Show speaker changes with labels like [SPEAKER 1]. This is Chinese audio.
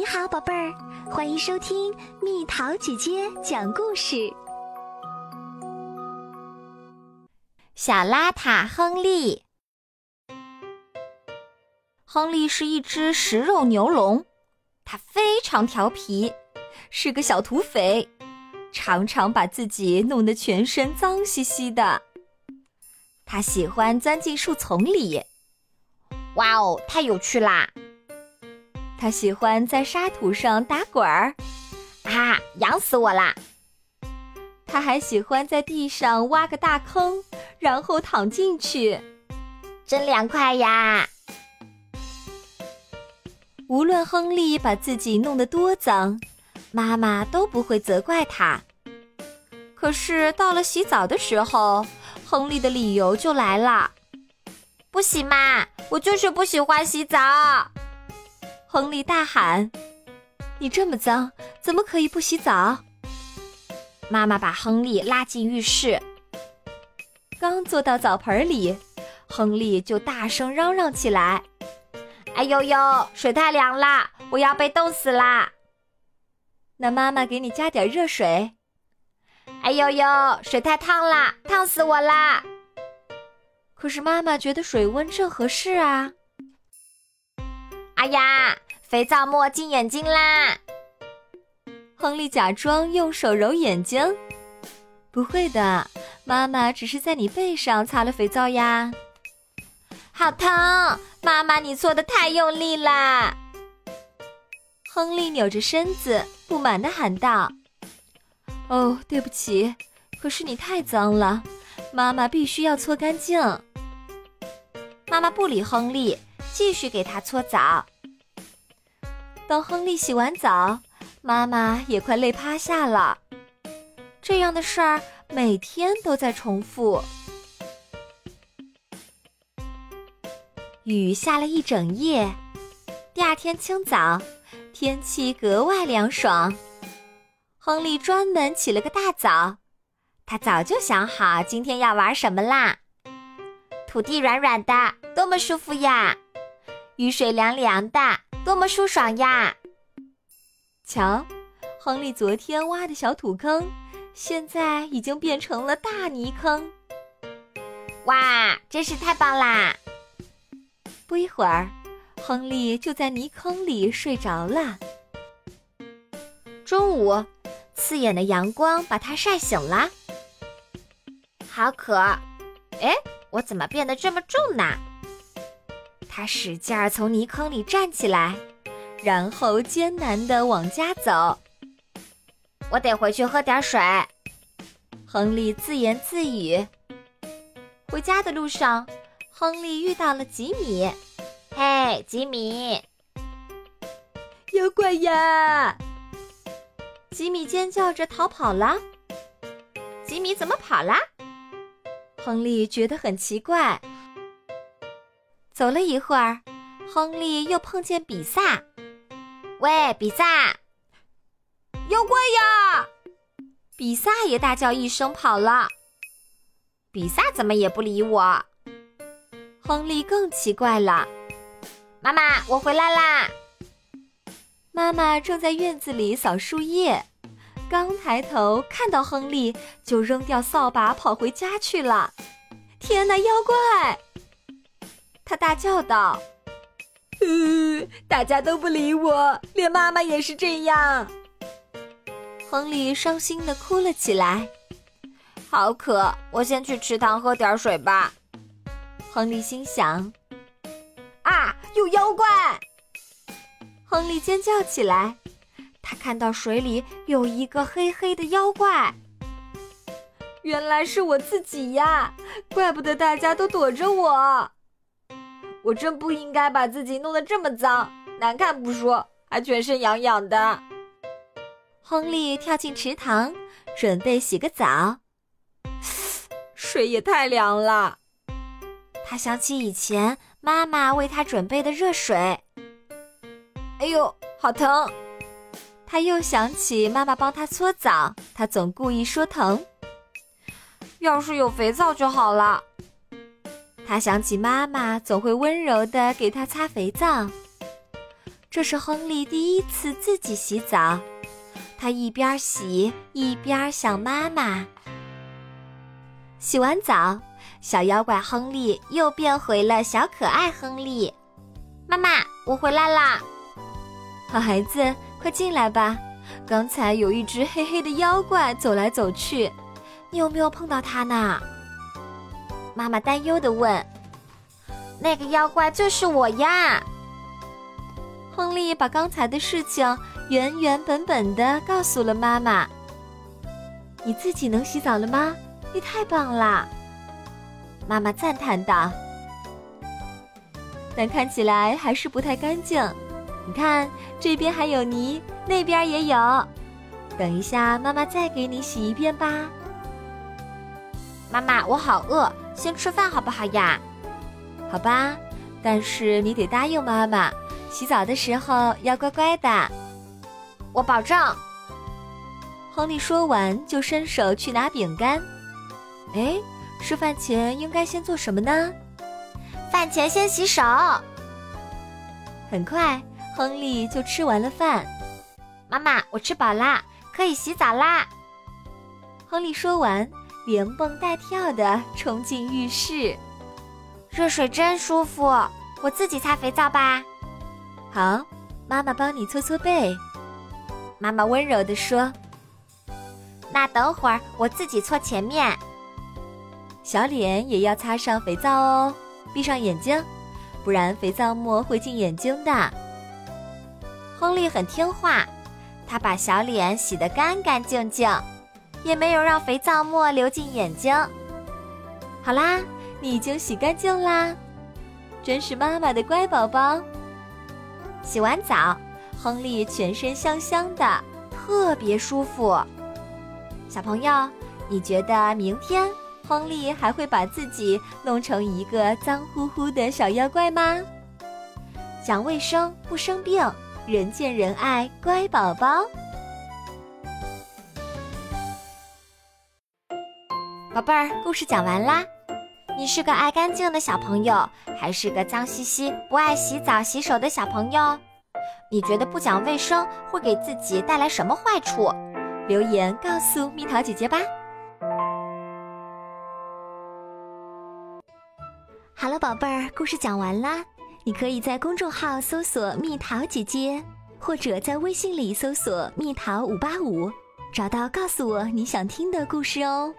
[SPEAKER 1] 你好，宝贝儿，欢迎收听蜜桃姐姐讲故事。
[SPEAKER 2] 小邋遢亨利，亨利是一只食肉牛龙，他非常调皮，是个小土匪，常常把自己弄得全身脏兮兮的。他喜欢钻进树丛里，
[SPEAKER 3] 哇哦，太有趣啦！
[SPEAKER 2] 他喜欢在沙土上打滚儿，
[SPEAKER 3] 啊，痒死我啦！
[SPEAKER 2] 他还喜欢在地上挖个大坑，然后躺进去，
[SPEAKER 3] 真凉快呀！
[SPEAKER 2] 无论亨利把自己弄得多脏，妈妈都不会责怪他。可是到了洗澡的时候，亨利的理由就来了：“
[SPEAKER 3] 不洗嘛，我就是不喜欢洗澡。”
[SPEAKER 2] 亨利大喊：“你这么脏，怎么可以不洗澡？”妈妈把亨利拉进浴室，刚坐到澡盆里，亨利就大声嚷嚷起来：“
[SPEAKER 3] 哎呦呦，水太凉啦，我要被冻死啦！”
[SPEAKER 2] 那妈妈给你加点热水。
[SPEAKER 3] 哎呦呦，水太烫啦，烫死我啦！
[SPEAKER 2] 可是妈妈觉得水温正合适啊。
[SPEAKER 3] 哎呀，肥皂沫进眼睛啦！
[SPEAKER 2] 亨利假装用手揉眼睛，不会的，妈妈只是在你背上擦了肥皂呀。
[SPEAKER 3] 好疼，妈妈你搓的太用力啦！
[SPEAKER 2] 亨利扭着身子，不满的喊道：“哦，对不起，可是你太脏了，妈妈必须要搓干净。”妈妈不理亨利。继续给他搓澡。等亨利洗完澡，妈妈也快累趴下了。这样的事儿每天都在重复。雨下了一整夜，第二天清早，天气格外凉爽。亨利专门起了个大早，他早就想好今天要玩什么啦。
[SPEAKER 3] 土地软软的，多么舒服呀！雨水凉凉的，多么舒爽呀！
[SPEAKER 2] 瞧，亨利昨天挖的小土坑，现在已经变成了大泥坑。
[SPEAKER 3] 哇，真是太棒啦！
[SPEAKER 2] 不一会儿，亨利就在泥坑里睡着了。中午，刺眼的阳光把他晒醒了。
[SPEAKER 3] 好渴！哎，我怎么变得这么重呢？
[SPEAKER 2] 他使劲儿从泥坑里站起来，然后艰难地往家走。
[SPEAKER 3] 我得回去喝点水。
[SPEAKER 2] 亨利自言自语。回家的路上，亨利遇到了吉米。
[SPEAKER 3] 嘿，吉米！
[SPEAKER 2] 妖怪呀！吉米尖叫着逃跑了。
[SPEAKER 3] 吉米怎么跑啦？
[SPEAKER 2] 亨利觉得很奇怪。走了一会儿，亨利又碰见比萨。
[SPEAKER 3] 喂，比萨！
[SPEAKER 2] 妖怪呀！比萨也大叫一声跑了。
[SPEAKER 3] 比萨怎么也不理我？
[SPEAKER 2] 亨利更奇怪了。
[SPEAKER 3] 妈妈，我回来啦！
[SPEAKER 2] 妈妈正在院子里扫树叶，刚抬头看到亨利，就扔掉扫把跑回家去了。天哪，妖怪！他大叫道：“呃，大家都不理我，连妈妈也是这样。”亨利伤心的哭了起来。
[SPEAKER 3] 好渴，我先去池塘喝点水吧。
[SPEAKER 2] 亨利心想：“
[SPEAKER 3] 啊，有妖怪！”
[SPEAKER 2] 亨利尖叫起来。他看到水里有一个黑黑的妖怪。原来是我自己呀！怪不得大家都躲着我。我真不应该把自己弄得这么脏，难看不说，还全身痒痒的。亨利跳进池塘，准备洗个澡。水也太凉了。他想起以前妈妈为他准备的热水。哎呦，好疼！他又想起妈妈帮他搓澡，他总故意说疼。要是有肥皂就好了。他想起妈妈总会温柔地给他擦肥皂，这是亨利第一次自己洗澡，他一边洗一边想妈妈。洗完澡，小妖怪亨利又变回了小可爱亨利。
[SPEAKER 3] 妈妈，我回来啦！
[SPEAKER 2] 好孩子，快进来吧。刚才有一只黑黑的妖怪走来走去，你有没有碰到它呢？
[SPEAKER 3] 妈妈担忧地问。那个妖怪就是我呀！
[SPEAKER 2] 亨利把刚才的事情原原本本的告诉了妈妈。你自己能洗澡了吗？你太棒了！妈妈赞叹道。但看起来还是不太干净。你看，这边还有泥，那边也有。等一下，妈妈再给你洗一遍吧。
[SPEAKER 3] 妈妈，我好饿，先吃饭好不好呀？
[SPEAKER 2] 好吧，但是你得答应妈妈，洗澡的时候要乖乖的。
[SPEAKER 3] 我保证。
[SPEAKER 2] 亨利说完，就伸手去拿饼干。哎，吃饭前应该先做什么呢？
[SPEAKER 3] 饭前先洗手。
[SPEAKER 2] 很快，亨利就吃完了饭。
[SPEAKER 3] 妈妈，我吃饱啦，可以洗澡啦。
[SPEAKER 2] 亨利说完，连蹦带跳的冲进浴室。
[SPEAKER 3] 热水真舒服，我自己擦肥皂吧。
[SPEAKER 2] 好，妈妈帮你搓搓背。妈妈温柔地说：“
[SPEAKER 3] 那等会儿我自己搓前面。”
[SPEAKER 2] 小脸也要擦上肥皂哦，闭上眼睛，不然肥皂沫会进眼睛的。
[SPEAKER 3] 亨利很听话，他把小脸洗得干干净净，也没有让肥皂沫流进眼睛。
[SPEAKER 2] 好啦，你已经洗干净啦，真是妈妈的乖宝宝。洗完澡，亨利全身香香的，特别舒服。小朋友，你觉得明天？亨利还会把自己弄成一个脏乎乎的小妖怪吗？讲卫生不生病，人见人爱，乖宝宝。
[SPEAKER 3] 宝贝儿，故事讲完啦。你是个爱干净的小朋友，还是个脏兮兮、不爱洗澡、洗手的小朋友？你觉得不讲卫生会给自己带来什么坏处？
[SPEAKER 2] 留言告诉蜜桃姐姐吧。
[SPEAKER 1] 好了，宝贝儿，故事讲完啦。你可以在公众号搜索“蜜桃姐姐”，或者在微信里搜索“蜜桃五八五”，找到告诉我你想听的故事哦。